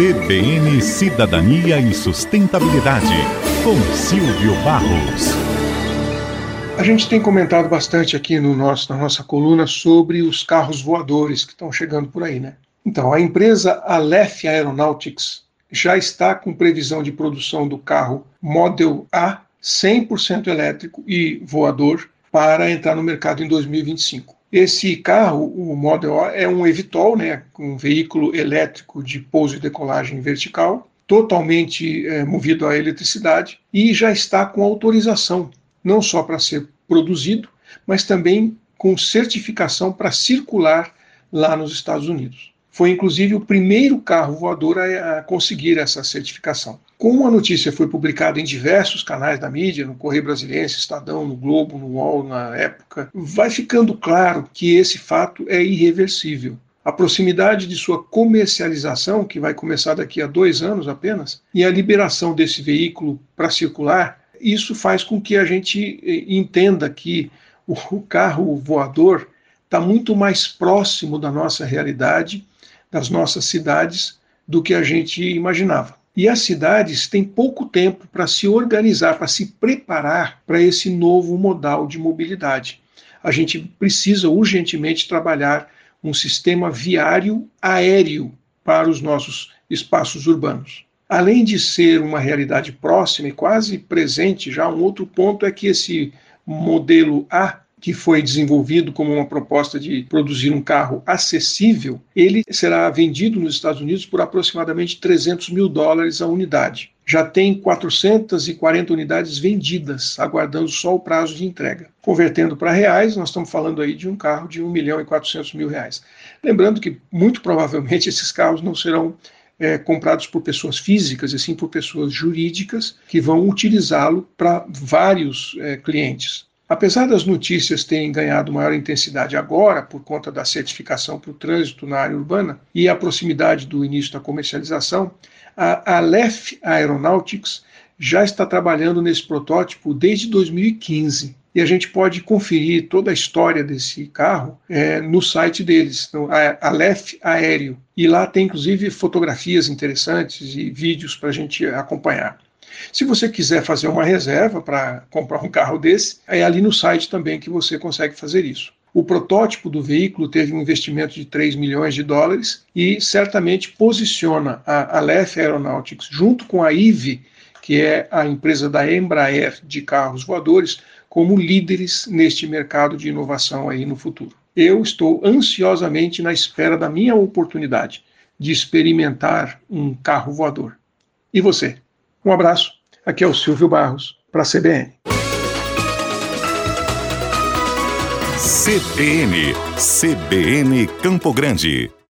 CBN Cidadania e Sustentabilidade, com Silvio Barros. A gente tem comentado bastante aqui no nosso, na nossa coluna sobre os carros voadores que estão chegando por aí, né? Então, a empresa Aleph Aeronautics já está com previsão de produção do carro Model A 100% elétrico e voador para entrar no mercado em 2025. Esse carro, o Model A, é um Evitol, né, um veículo elétrico de pouso e decolagem vertical, totalmente é, movido à eletricidade e já está com autorização, não só para ser produzido, mas também com certificação para circular lá nos Estados Unidos. Foi inclusive o primeiro carro voador a, conseguir essa certificação. Como a notícia foi publicada em diversos canais da mídia, no Correio Brasiliense, Estadão, no Globo, no UOL, na época, vai ficando claro que esse fato é irreversível. A proximidade de sua comercialização, que vai começar daqui a dois anos apenas, e a liberação desse veículo para circular, isso faz com que a gente eh, entenda que o carro voador está muito mais próximo da nossa realidade, das nossas cidades, do que a gente imaginava. E as cidades têm pouco tempo para se organizar, para se preparar para esse novo modal de mobilidade. A gente precisa urgentemente trabalhar um sistema viário aéreo para os nossos espaços urbanos. Além de ser uma realidade próxima e quase presente, já um outro ponto é que esse modelo A que foi desenvolvido como uma proposta de produzir um carro acessível, ele será vendido nos Estados Unidos por aproximadamente 300 mil dólares a unidade. Já tem 440 unidades vendidas, aguardando só o prazo de entrega. Convertendo para reais, nós estamos falando aí de um carro de 1 milhão e 400 mil reais. Lembrando que, muito provavelmente, esses carros não serão é, comprados por pessoas físicas, e sim por pessoas jurídicas que vão utilizá-lo para vários é, clientes. Apesar das notícias terem ganhado maior intensidade agora, por conta da certificação para o trânsito na área urbana e a proximidade do início da comercialização, a Aleph Aeronautics já está trabalhando nesse protótipo desde 2015. E a gente pode conferir toda a história desse carro é, no site deles, no Aleph Aéreo. E lá tem inclusive fotografias interessantes e vídeos para a gente acompanhar. Se você quiser fazer uma reserva para comprar um carro desse, é ali no site também que você consegue fazer isso. O protótipo do veículo teve um investimento de 3 milhões de dólares e certamente posiciona a Aleph Aeronautics junto com a IVE, que é a empresa da Embraer de carros voadores, como líderes neste mercado de inovação aí no futuro. Eu estou ansiosamente na espera da minha oportunidade de experimentar um carro voador. E você? Um abraço. Aqui é o Silvio Barros, para a CBN. CBN, CBN Campo Grande.